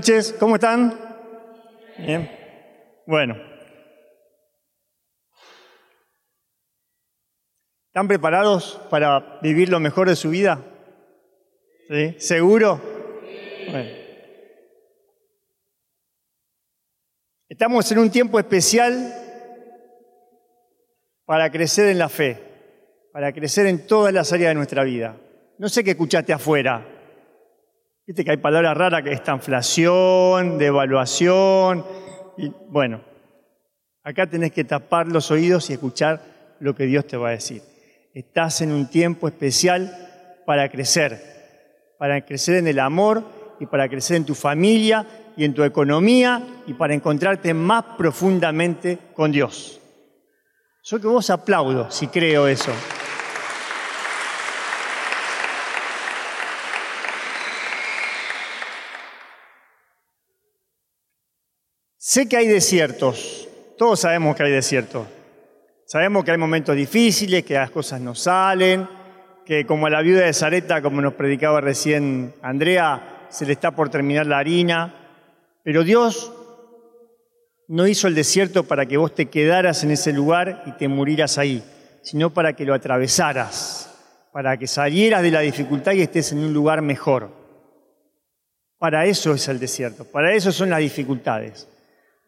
Noches, ¿cómo están? Bien. Bueno. ¿Están preparados para vivir lo mejor de su vida? ¿Sí? ¿Seguro? Estamos en un tiempo especial para crecer en la fe, para crecer en todas las áreas de nuestra vida. No sé qué escuchaste afuera, Viste que hay palabras raras que esta inflación, devaluación. Y, bueno, acá tenés que tapar los oídos y escuchar lo que Dios te va a decir. Estás en un tiempo especial para crecer, para crecer en el amor y para crecer en tu familia y en tu economía y para encontrarte más profundamente con Dios. Yo que vos aplaudo si creo eso. Sé que hay desiertos, todos sabemos que hay desiertos. Sabemos que hay momentos difíciles, que las cosas no salen, que como a la viuda de Zareta, como nos predicaba recién Andrea, se le está por terminar la harina. Pero Dios no hizo el desierto para que vos te quedaras en ese lugar y te murieras ahí, sino para que lo atravesaras, para que salieras de la dificultad y estés en un lugar mejor. Para eso es el desierto, para eso son las dificultades.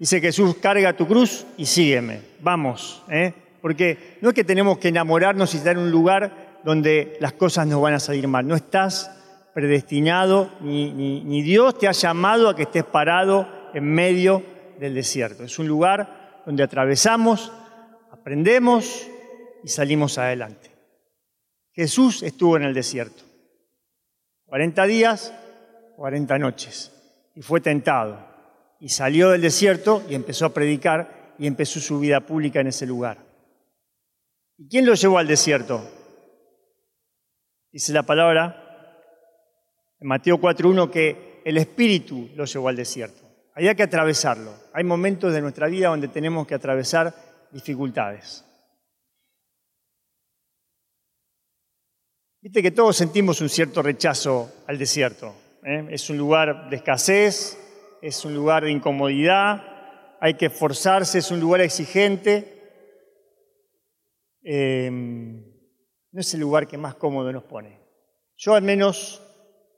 Dice Jesús, carga tu cruz y sígueme. Vamos, ¿eh? porque no es que tenemos que enamorarnos y estar en un lugar donde las cosas nos van a salir mal. No estás predestinado, ni, ni Dios te ha llamado a que estés parado en medio del desierto. Es un lugar donde atravesamos, aprendemos y salimos adelante. Jesús estuvo en el desierto. 40 días, 40 noches. Y fue tentado y salió del desierto y empezó a predicar y empezó su vida pública en ese lugar. ¿Y quién lo llevó al desierto? Dice la palabra en Mateo 4.1 que el Espíritu lo llevó al desierto. Hay que atravesarlo. Hay momentos de nuestra vida donde tenemos que atravesar dificultades. Viste que todos sentimos un cierto rechazo al desierto. ¿eh? Es un lugar de escasez, es un lugar de incomodidad, hay que esforzarse, es un lugar exigente. Em, no es el lugar que más cómodo nos pone. Yo al menos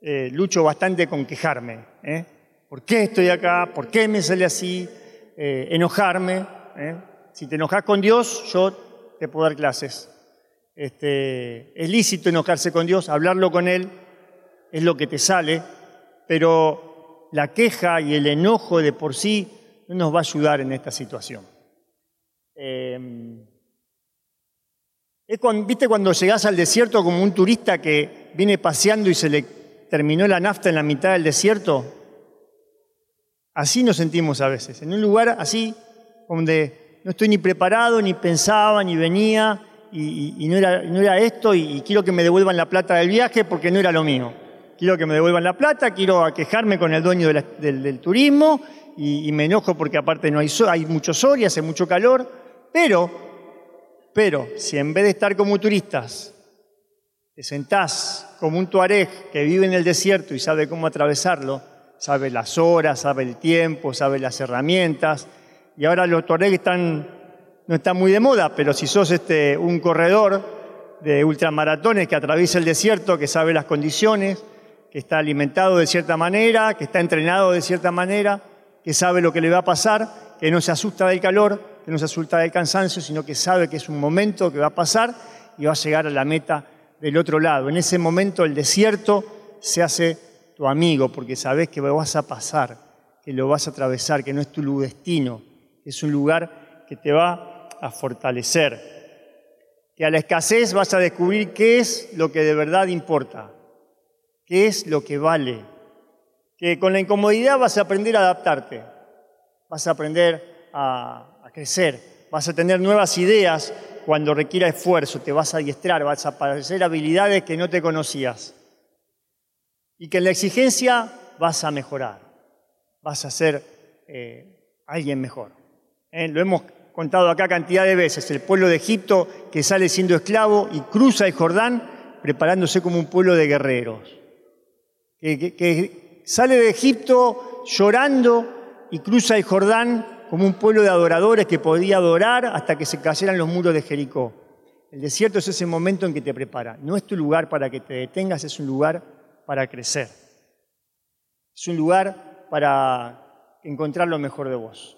eh, lucho bastante con quejarme. ¿eh? ¿Por qué estoy acá? ¿Por qué me sale así? Eh, enojarme. Si te enojas con Dios, yo te puedo dar clases. Este, es lícito enojarse con Dios, hablarlo con Él, es lo que te sale, pero la queja y el enojo de por sí no nos va a ayudar en esta situación. Eh, ¿Viste cuando llegás al desierto como un turista que viene paseando y se le terminó la nafta en la mitad del desierto? Así nos sentimos a veces, en un lugar así, donde no estoy ni preparado, ni pensaba, ni venía, y, no, era, esto, y quiero que me devuelvan la plata del viaje porque no era lo mío quiero que me devuelvan la plata, quiero quejarme con el dueño del, turismo y, me enojo porque aparte no hay, hay mucho sol y hace mucho calor, pero, pero si en vez de estar como turistas, te sentás como un tuareg que vive en el desierto y sabe cómo atravesarlo, sabe las horas, sabe el tiempo, sabe las herramientas, y ahora los tuareg están, no están muy de moda, pero si sos este, un corredor de ultramaratones que atraviesa el desierto, que sabe las condiciones, que está alimentado de cierta manera, que está entrenado de cierta manera, que sabe lo que le va a pasar, que no se asusta del calor, que no se asusta del cansancio, sino que sabe que es un momento que va a pasar y va a llegar a la meta del otro lado. En ese momento el desierto se hace tu amigo, porque sabes que vas a pasar, que lo vas a atravesar, que no es tu destino, que es un lugar que te va a fortalecer. Que a la escasez vas a descubrir qué es lo que de verdad importa, qué es lo que vale. Que con la incomodidad vas a aprender a adaptarte, vas a aprender a, crecer, vas a tener nuevas ideas cuando requiera esfuerzo, te vas a adiestrar, vas a aparecer habilidades que no te conocías. Y que en la exigencia vas a mejorar, vas a ser eh, alguien mejor. ¿Eh? Lo hemos contado acá cantidad de veces, el pueblo de Egipto que sale siendo esclavo y cruza el Jordán preparándose como un pueblo de guerreros que, sale de Egipto llorando y cruza el Jordán como un pueblo de adoradores que podía adorar hasta que se cayeran los muros de Jericó. El desierto es ese momento en que te prepara. No es tu lugar para que te detengas, es un lugar para crecer. Es un lugar para encontrar lo mejor de vos.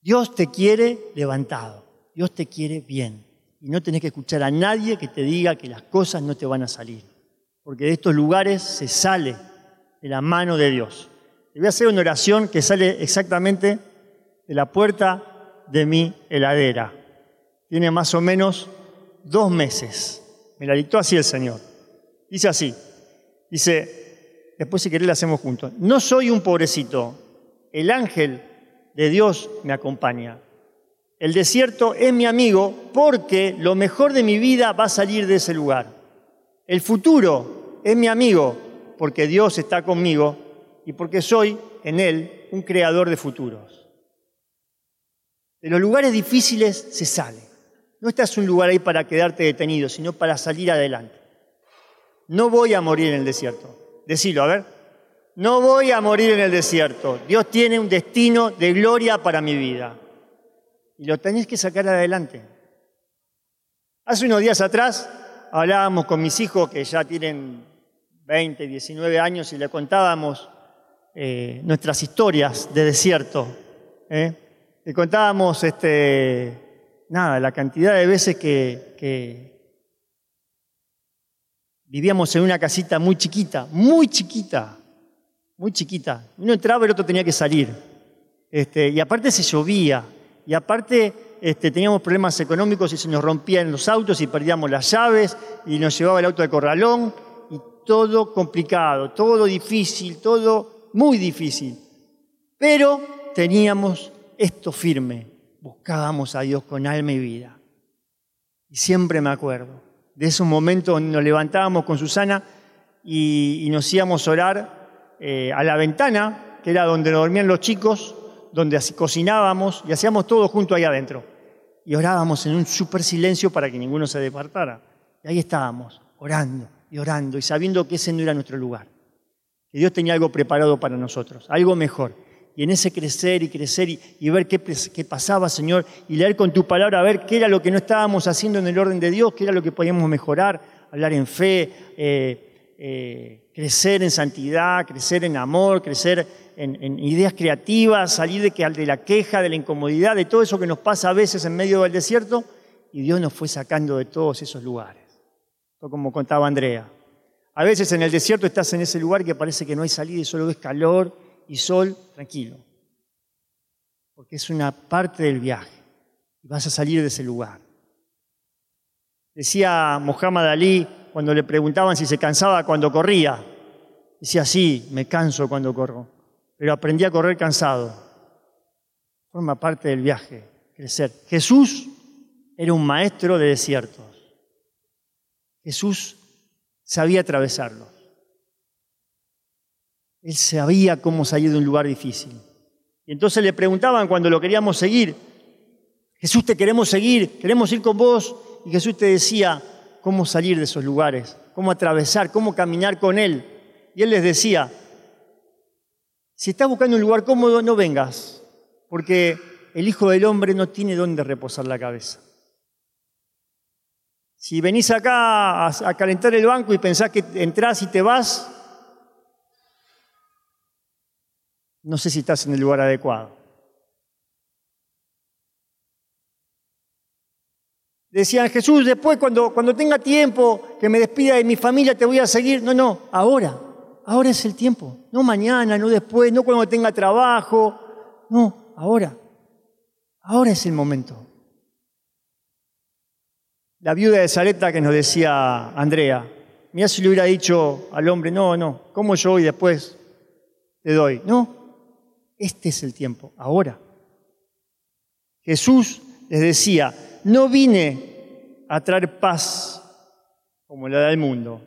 Dios te quiere levantado, Dios te quiere bien. Y no tenés que escuchar a nadie que te diga que las cosas no te van a salir. Porque de estos lugares se sale de la mano de Dios. Te voy a hacer una oración que sale exactamente de la puerta de mi heladera. Tiene más o menos dos meses. Me la dictó así el Señor. Dice así. Dice, después si querés la hacemos juntos. No soy un pobrecito. El ángel de Dios me acompaña. El desierto es mi amigo porque lo mejor de mi vida va a salir de ese lugar. El futuro es mi amigo porque Dios está conmigo y porque soy en Él un creador de futuros. De los lugares difíciles se sale. No estás un lugar ahí para quedarte detenido, sino para salir adelante. No voy a morir en el desierto. Decilo, a ver. No voy a morir en el desierto. Dios tiene un destino de gloria para mi vida y lo tenés que sacar adelante. Hace unos días atrás hablábamos con mis hijos que ya tienen 20, 19 años y le contábamos eh, nuestras historias de desierto. ¿eh? Le contábamos este, nada, la cantidad de veces que, vivíamos en una casita muy chiquita, muy chiquita, muy chiquita. Uno entraba y el otro tenía que salir. Este, y aparte se llovía. Y aparte este, teníamos problemas económicos y se nos rompían los autos y perdíamos las llaves y nos llevaba el auto de corralón todo complicado, todo difícil, todo muy difícil. Pero teníamos esto firme, buscábamos a Dios con alma y vida. Y siempre me acuerdo de esos momentos donde nos levantábamos con Susana y, nos íbamos a orar eh, a la ventana, que era donde dormían los chicos, donde así cocinábamos y hacíamos todo junto ahí adentro. Y orábamos en un super silencio para que ninguno se departara. Y ahí estábamos, orando y orando y sabiendo que ese no era nuestro lugar. Que Dios tenía algo preparado para nosotros, algo mejor. Y en ese crecer y crecer y, ver qué, pasaba, Señor, y leer con tu palabra, a ver qué era lo que no estábamos haciendo en el orden de Dios, qué era lo que podíamos mejorar, hablar en fe, eh, eh, crecer en santidad, crecer en amor, crecer en, ideas creativas, salir de, de la queja, de la incomodidad, de todo eso que nos pasa a veces en medio del desierto, y Dios nos fue sacando de todos esos lugares. Como contaba Andrea. A veces en el desierto estás en ese lugar que parece que no hay salida y solo ves calor y sol, tranquilo. Porque es una parte del viaje y vas a salir de ese lugar. Decía Muhammad Ali cuando le preguntaban si se cansaba cuando corría. Decía, sí, me canso cuando corro pero aprendí a correr cansado. Forma parte del viaje, crecer. Jesús era un maestro de desiertos. Jesús sabía atravesarlos. Él sabía cómo salir de un lugar difícil. Y entonces le preguntaban cuando lo queríamos seguir, Jesús te queremos seguir, queremos ir con vos. Y Jesús te decía cómo salir de esos lugares, cómo atravesar, cómo caminar con Él. Y Él les decía, si estás buscando un lugar cómodo, no vengas, porque el Hijo del Hombre no tiene dónde reposar la cabeza. Si venís acá a, calentar el banco y pensás que entrás y te vas, no sé si estás en el lugar adecuado. Decían, Jesús, después cuando, cuando tenga tiempo, que me despida de mi familia, te voy a seguir. No, no, ahora. Ahora es el tiempo, no mañana, no después, no cuando tenga trabajo, no, ahora. Ahora es el momento. La viuda de Zareta que nos decía Andrea, mira si le hubiera dicho al hombre, no, no, ¿cómo yo hoy después te doy? No, este es el tiempo, ahora. Jesús les decía, no vine a traer paz como la del mundo,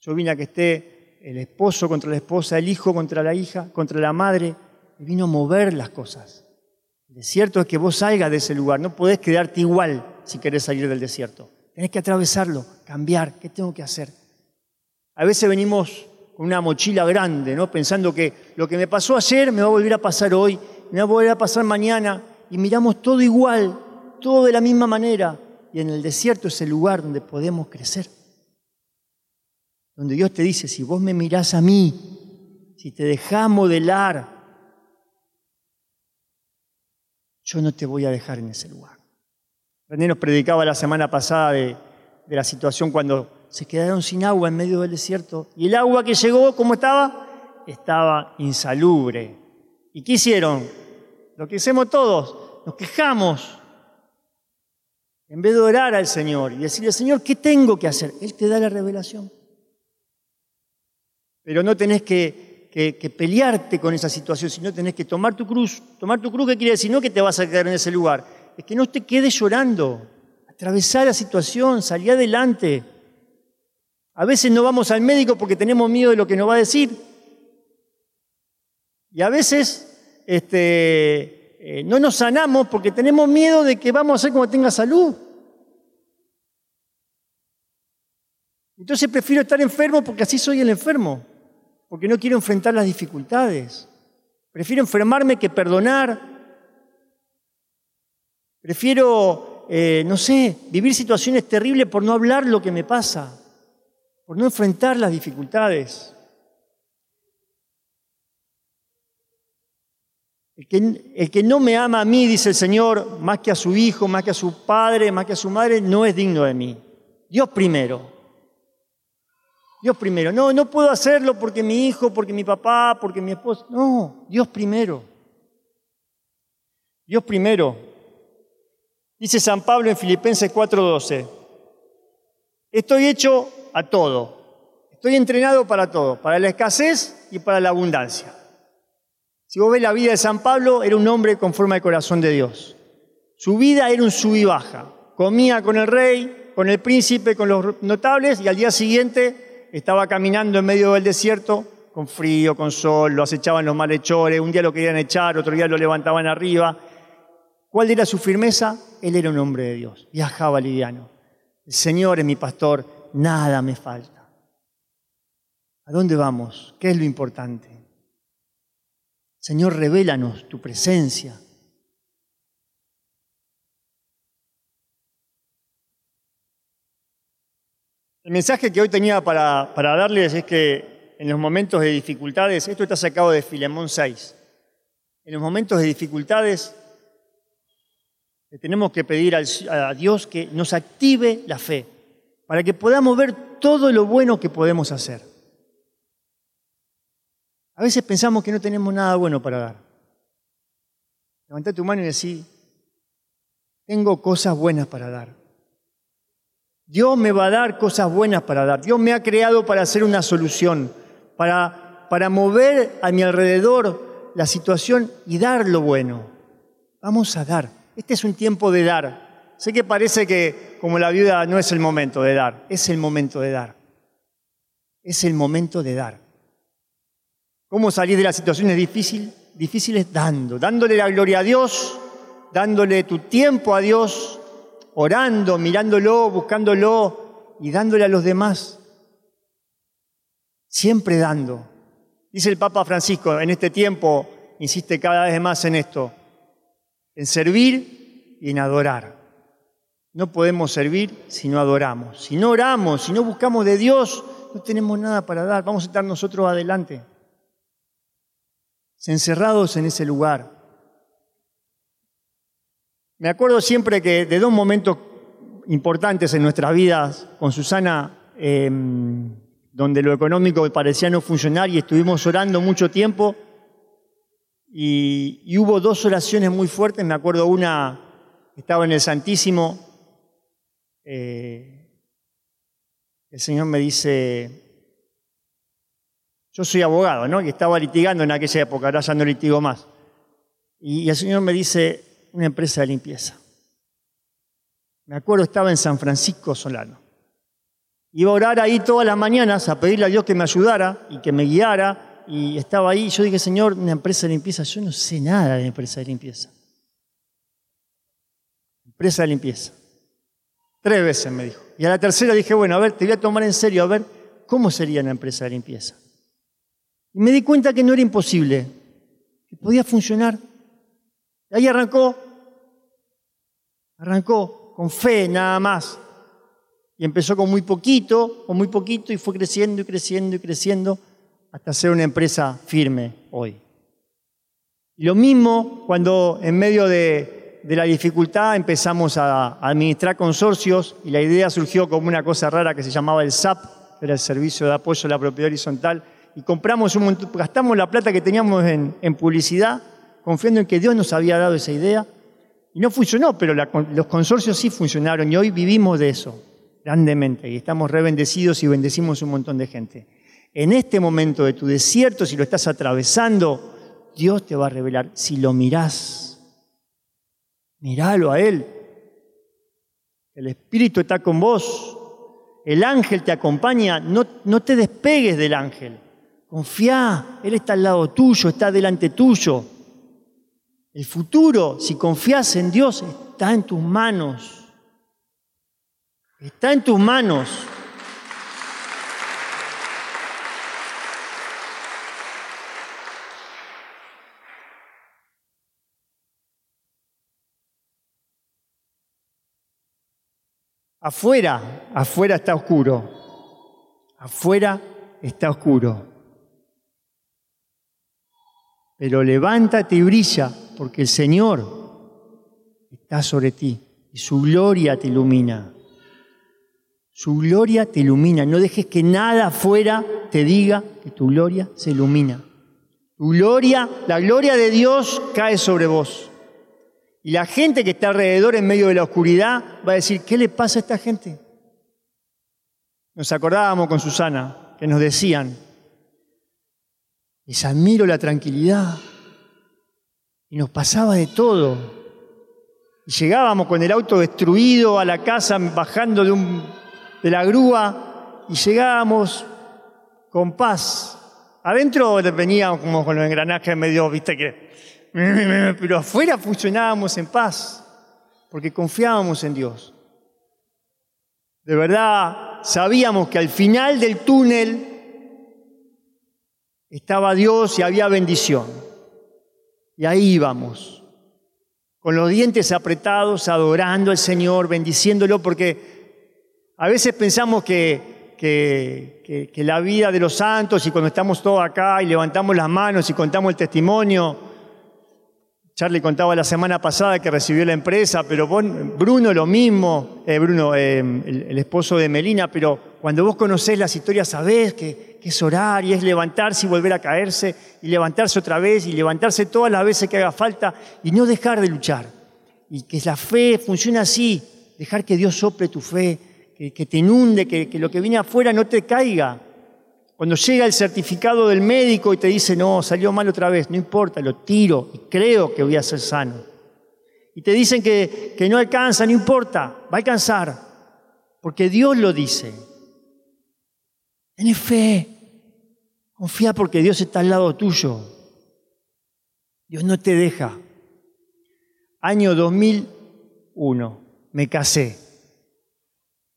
yo vine a que esté el esposo contra la esposa, el hijo contra la hija, contra la madre, y vino a mover las cosas. Desierto es que vos salgas de ese lugar, no podés quedarte igual si querés salir del desierto. Tenés que atravesarlo, cambiar, ¿qué tengo que hacer? A veces venimos con una mochila grande, ¿no? Pensando que lo que me pasó ayer me va a volver a pasar hoy, me va a volver a pasar mañana, y miramos todo igual, todo de la misma manera. Y en el desierto es el lugar donde podemos crecer. Donde Dios te dice, si vos me mirás a mí, si te dejás modelar, yo no te voy a dejar en ese lugar. René nos predicaba la semana pasada de, la situación cuando se quedaron sin agua en medio del desierto. Y el agua que llegó, ¿cómo estaba? Estaba insalubre. ¿Y qué hicieron? Lo que hacemos todos, nos quejamos. En vez de orar al Señor y decirle, Señor, ¿qué tengo que hacer? Él te da la revelación. Pero no tenés que, que, pelearte con esa situación, sino tenés que tomar tu cruz. Tomar tu cruz, ¿qué quiere decir? No que te vas a quedar en ese lugar, es que no te quedes llorando. Atravesar la situación, salir adelante. A veces no vamos al médico porque tenemos miedo de lo que nos va a decir. Y a veces este, eh, no nos sanamos porque tenemos miedo de que vamos a hacer como tenga salud. Entonces prefiero estar enfermo porque así soy el enfermo, porque no quiero enfrentar las dificultades. Prefiero enfermarme que perdonar. Prefiero, eh, no sé, vivir situaciones terribles por no hablar lo que me pasa por no enfrentar las dificultades. El que, el que, no me ama a mí, dice el Señor, más que a su hijo, más que a su padre, más que a su madre, no es digno de mí. Dios primero. Dios primero. No, no puedo hacerlo porque mi hijo, porque mi papá, porque mi esposo. No, Dios primero. Dios primero. Dice San Pablo en Filipenses 4:12. Estoy hecho a todo. Estoy entrenado para todo, para la escasez y para la abundancia. Si vos ves la vida de San Pablo, era un hombre con forma de corazón de Dios. Su vida era un sub y baja. Comía con el rey, con el príncipe, con los notables y al día siguiente estaba caminando en medio del desierto con frío, con sol, lo acechaban los malhechores, un día lo querían echar, otro día lo levantaban arriba. ¿Cuál era su firmeza? Él era un hombre de Dios, viajaba liviano. El Señor es mi pastor, nada me falta. ¿A dónde vamos? ¿Qué es lo importante? Señor, revélanos tu presencia. El mensaje que hoy tenía para, para, darles es que en los momentos de dificultades, esto está sacado de Filemón 6, en los momentos de dificultades tenemos que pedir a Dios que nos active la fe para que podamos ver todo lo bueno que podemos hacer. A veces pensamos que no tenemos nada bueno para dar. Levanta tu mano y decí, tengo cosas buenas para dar. Dios me va a dar cosas buenas para dar. Dios me ha creado para hacer una solución, para, para mover a mi alrededor la situación y dar lo bueno. Vamos a dar. Este es un tiempo de dar. Sé que parece que como la viuda no es el momento de dar, es el momento de dar. Es el momento de dar. ¿Cómo salir de las situaciones difíciles? Difíciles dando, dándole la gloria a Dios, dándole tu tiempo a Dios, orando, mirándolo, buscándolo y dándole a los demás. Siempre dando. Dice el Papa Francisco, en este tiempo, insiste cada vez más en esto, en servir y en adorar. No podemos servir si no adoramos. Si no oramos, si no buscamos de Dios, no tenemos nada para dar. Vamos a estar nosotros adelante. Encerrados en ese lugar. Me acuerdo siempre que de dos momentos importantes en nuestras vidas con Susana, em, donde lo económico parecía no funcionar y estuvimos orando mucho tiempo. Y, hubo dos oraciones muy fuertes. Me acuerdo una, estaba en el Santísimo eh, el Señor me dice, yo soy abogado, ¿no? Que estaba litigando en aquella época, ahora ya no litigo más. Y el Señor me dice, una empresa de limpieza. Me acuerdo, estaba en San Francisco Solano. Iba a orar ahí todas las mañanas a pedirle a Dios que me ayudara y que me guiara. Y estaba ahí. Yo dije, Señor, una empresa de limpieza. Yo no sé nada de empresa de limpieza. Empresa de limpieza. Tres veces me dijo. Y a la tercera dije, bueno, a ver, te voy a tomar en serio, a ver, cómo sería una empresa de limpieza. Y me di cuenta que no era imposible, que podía funcionar. Ahí arrancó, arrancó con fe nada más. Y empezó con muy poquito, con muy poquito, y fue creciendo y creciendo y creciendo hasta ser una empresa firme hoy. Y lo mismo cuando en medio de, la dificultad empezamos a administrar consorcios y la idea surgió como una cosa rara que se llamaba el SAP, que era el Servicio de Apoyo a la Propiedad Horizontal, y compramos un montón, gastamos la plata que teníamos en, publicidad, confiando en que Dios nos había dado esa idea, y no funcionó, pero los consorcios sí funcionaron y hoy vivimos de eso grandemente y estamos re bendecidos y bendecimos un montón de gente. En este momento de tu desierto, si lo estás atravesando, Dios te va a revelar. Si lo mirás, míralo a Él. El Espíritu está con vos. El ángel te acompaña. No, no te despegues del ángel. Confía, Él está al lado tuyo, está delante tuyo. El futuro, si confías en Dios, está en tus manos. Está en tus manos. Afuera, afuera está oscuro. Afuera está oscuro. Pero levántate y brilla, porque el Señor está sobre ti y su gloria te ilumina. Su gloria te ilumina. No dejes que nada afuera te diga que tu gloria se ilumina. Tu gloria, la gloria de Dios cae sobre vos. Y la gente que está alrededor en medio de la oscuridad va a decir, ¿qué le pasa a esta gente? Nos acordábamos con Susana que nos decían, les admiro la tranquilidad. Y nos pasaba de todo. Y llegábamos con el auto destruido a la casa, bajando de, un, de la grúa, y llegábamos con paz. Adentro veníamos como con los engranajes medio, viste que. Pero afuera funcionábamos en paz, porque confiábamos en Dios. De verdad, sabíamos que al final del túnel estaba Dios y había bendición. Y ahí íbamos, con los dientes apretados, adorando al Señor, bendiciéndolo, porque a veces pensamos que, que, que, la vida de los santos y cuando estamos todos acá y levantamos las manos y contamos el testimonio, Charlie contaba la semana pasada que recibió la empresa, pero Bruno lo mismo, eh, Bruno, eh, el, esposo de Melina, pero cuando vos conocés las historias sabés que, que, es orar y es levantarse y volver a caerse y levantarse otra vez y levantarse todas las veces que haga falta y no dejar de luchar. Y que la fe funcione así, dejar que Dios sople tu fe, que, te inunde, que, lo que viene afuera no te caiga, cuando llega el certificado del médico y te dice, no, salió mal otra vez, no importa, lo tiro y creo que voy a ser sano. Y te dicen que, que no alcanza, no importa, va a alcanzar, porque Dios lo dice. Tienes fe, confía porque Dios está al lado tuyo. Dios no te deja. Año 2001, me casé.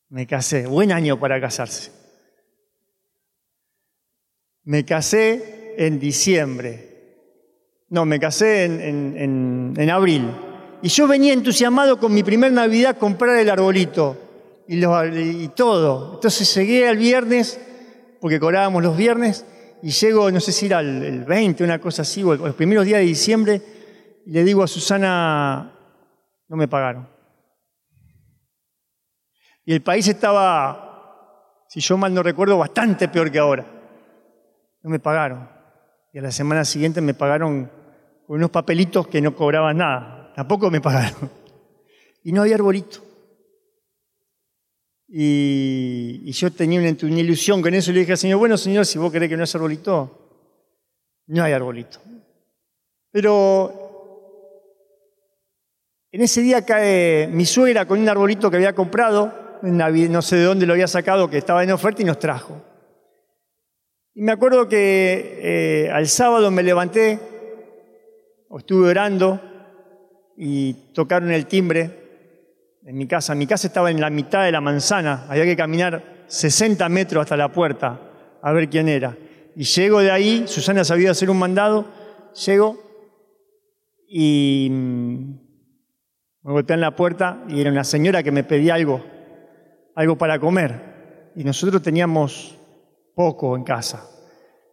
Me casé, buen año para casarse. Me casé en diciembre. No, me casé en, abril. Y yo venía entusiasmado con mi primer Navidad a comprar el arbolito y, todo. Entonces llegué al viernes, porque cobrábamos los viernes, y llego, no sé si era el, 20, una cosa así, o los primeros días de diciembre, y le digo a Susana, no me pagaron. Y el país estaba, si yo mal no recuerdo, bastante peor que ahora no me pagaron. Y a la semana siguiente me pagaron con unos papelitos que no cobraban nada. Tampoco me pagaron. Y no había arbolito. Y, yo tenía una, ilusión con eso y le dije al Señor, bueno Señor, si vos querés que no haya arbolito, no hay arbolito. Pero en ese día cae mi suegra con un arbolito que había comprado, no sé de dónde lo había sacado, que estaba en oferta y nos trajo. Y me acuerdo que eh, al sábado me levanté, o estuve orando y tocaron el timbre en mi casa. Mi casa estaba en la mitad de la manzana, había que caminar 60 metros hasta la puerta. a ver quién era. Y llego de ahí, Susana sabía hacer un mandado, llego y mm, me golpean la puerta y era una señora que me pedía algo, algo para comer. Y nosotros teníamos poco en casa.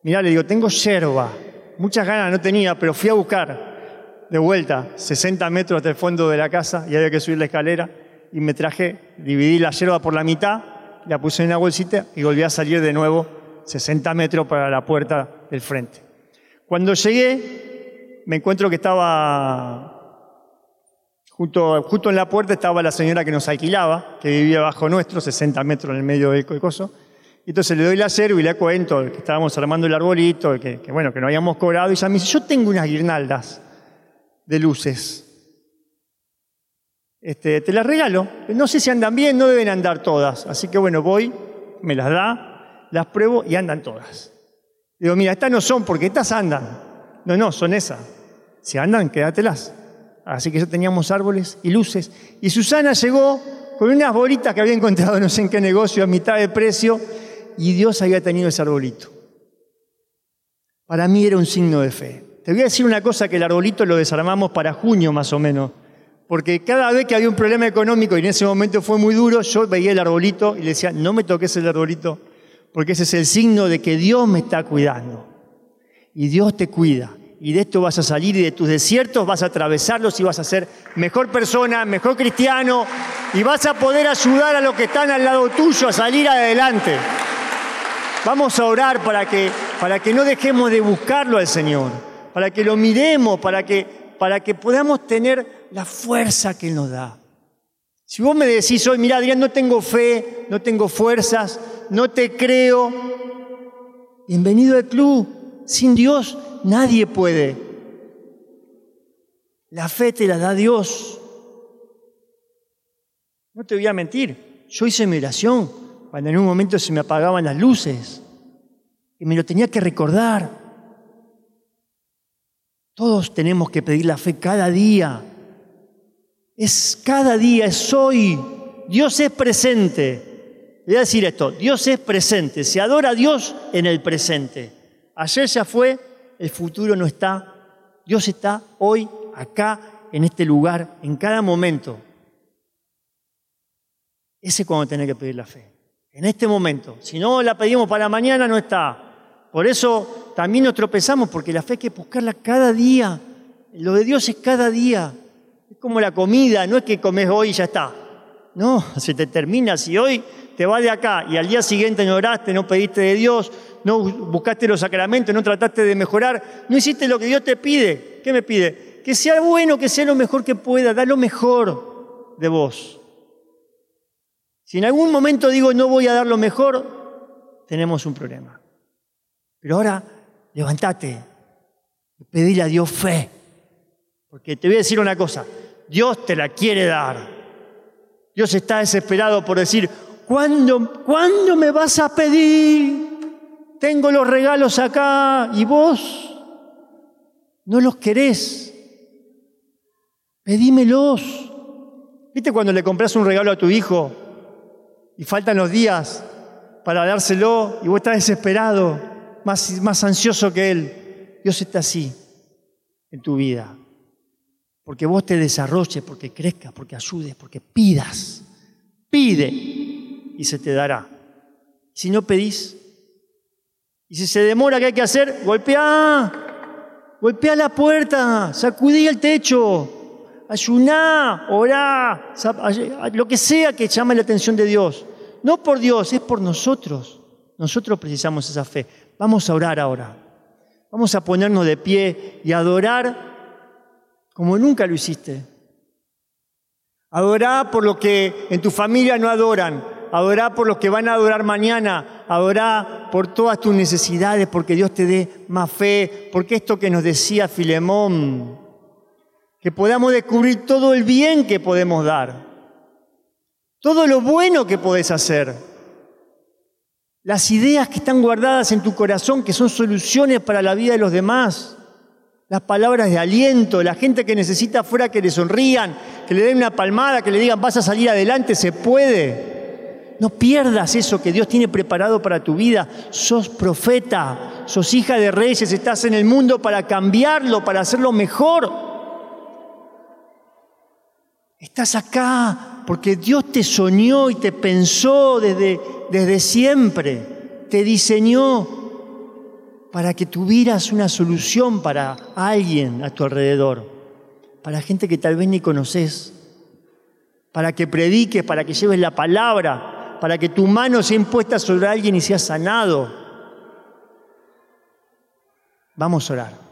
Mirá, le digo, tengo yerba. Muchas ganas no tenía, pero fui a buscar de vuelta 60 metros hasta el fondo de la casa y había que subir la escalera y me traje, dividí la yerba por la mitad, la puse en una bolsita y volví a salir de nuevo 60 metros para la puerta del frente. Cuando llegué, me encuentro que estaba Justo, en la puerta estaba la señora que nos alquilaba, que vivía bajo nuestro, 60 metros en el medio del coso. Entonces le doy la cero y le cuento que estábamos armando el arbolito, que, bueno, que no habíamos cobrado. Y ella me dice, yo tengo unas guirnaldas de luces. Este, te las regalo. No sé si andan bien, no deben andar todas. Así que bueno, voy, me las da, las pruebo y andan todas. Digo, mira, estas no son porque estas andan. No, no, son esas. Si andan, quédatelas. Así que ya teníamos árboles y luces. Y Susana llegó con unas bolitas que había encontrado no sé en qué negocio a mitad de precio y Dios había tenido ese arbolito. Para mí era un signo de fe. Te voy a decir una cosa que el arbolito lo desarmamos para junio más o menos. Porque cada vez que había un problema económico y en ese momento fue muy duro, yo veía el arbolito y le decía, no me toques el arbolito, porque ese es el signo de que Dios me está cuidando. Y Dios te cuida y de esto vas a salir y de tus desiertos vas a atravesarlos y vas a ser mejor persona, mejor cristiano y vas a poder ayudar a los que están al lado tuyo a salir adelante. Vamos a orar para que, para que no dejemos de buscarlo al Señor, para que lo miremos, para que, para que podamos tener la fuerza que Él nos da. Si vos me decís hoy, mira Adrián, no tengo fe, no tengo fuerzas, no te creo, bienvenido al club. Sin Dios nadie puede. La fe te la da Dios. No te voy a mentir, yo hice mi oración cuando en un momento se me apagaban las luces y me lo tenía que recordar. Todos tenemos que pedir la fe cada día. Es cada día, es hoy. Dios es presente. Voy a decir esto, Dios es presente, se adora a Dios en el presente. Ayer ya fue, el futuro no está. Dios está hoy, acá, en este lugar, en cada momento. Ese es cuando tenés que pedir la fe. En este momento. Si no la pedimos para mañana, no está. Por eso también nos tropezamos, porque la fe hay que buscarla cada día. Lo de Dios es cada día. Es como la comida, no es que comes hoy y ya está. No, se te termina. Si hoy te vas de acá y al día siguiente no oraste, no pediste de Dios, no buscaste los sacramentos, no trataste de mejorar, no hiciste lo que Dios te pide. ¿Qué me pide? Que sea bueno, que sea lo mejor que pueda, da lo mejor de vos. Si en algún momento digo no voy a dar lo mejor, tenemos un problema. Pero ahora levántate y pedile a Dios fe. Porque te voy a decir una cosa, Dios te la quiere dar. Dios está desesperado por decir, ¿cuándo, ¿cuándo me vas a pedir? tengo los regalos acá y vos no los querés. Pedímelos. ¿Viste cuando le compras un regalo a tu hijo y faltan los días para dárselo y vos estás desesperado, más, más ansioso que él? Dios está así en tu vida. Porque vos te desarrolles, porque crezcas, porque ayudes, porque pidas. Pide y se te dará. Si no pedís, y si se demora, ¿qué hay que hacer? Golpea, golpea la puerta, sacudí el techo, ayuná, orá, lo que sea que llame la atención de Dios. No por Dios, es por nosotros. Nosotros precisamos esa fe. Vamos a orar ahora. Vamos a ponernos de pie y adorar como nunca lo hiciste. Adorar por lo que en tu familia no adoran adorar por los que van a adorar mañana, adorar por todas tus necesidades, porque Dios te dé más fe, porque esto que nos decía Filemón, que podamos descubrir todo el bien que podemos dar, todo lo bueno que podés hacer, las ideas que están guardadas en tu corazón, que son soluciones para la vida de los demás, las palabras de aliento, la gente que necesita afuera que le sonrían, que le den una palmada, que le digan vas a salir adelante, se puede. No pierdas eso que Dios tiene preparado para tu vida. Sos profeta, sos hija de reyes, estás en el mundo para cambiarlo, para hacerlo mejor. Estás acá porque Dios te soñó y te pensó desde, desde siempre. Te diseñó para que tuvieras una solución para alguien a tu alrededor, para gente que tal vez ni conoces, para que prediques, para que lleves la palabra, para que tu mano sea impuesta sobre alguien y sea sanado. Vamos a orar.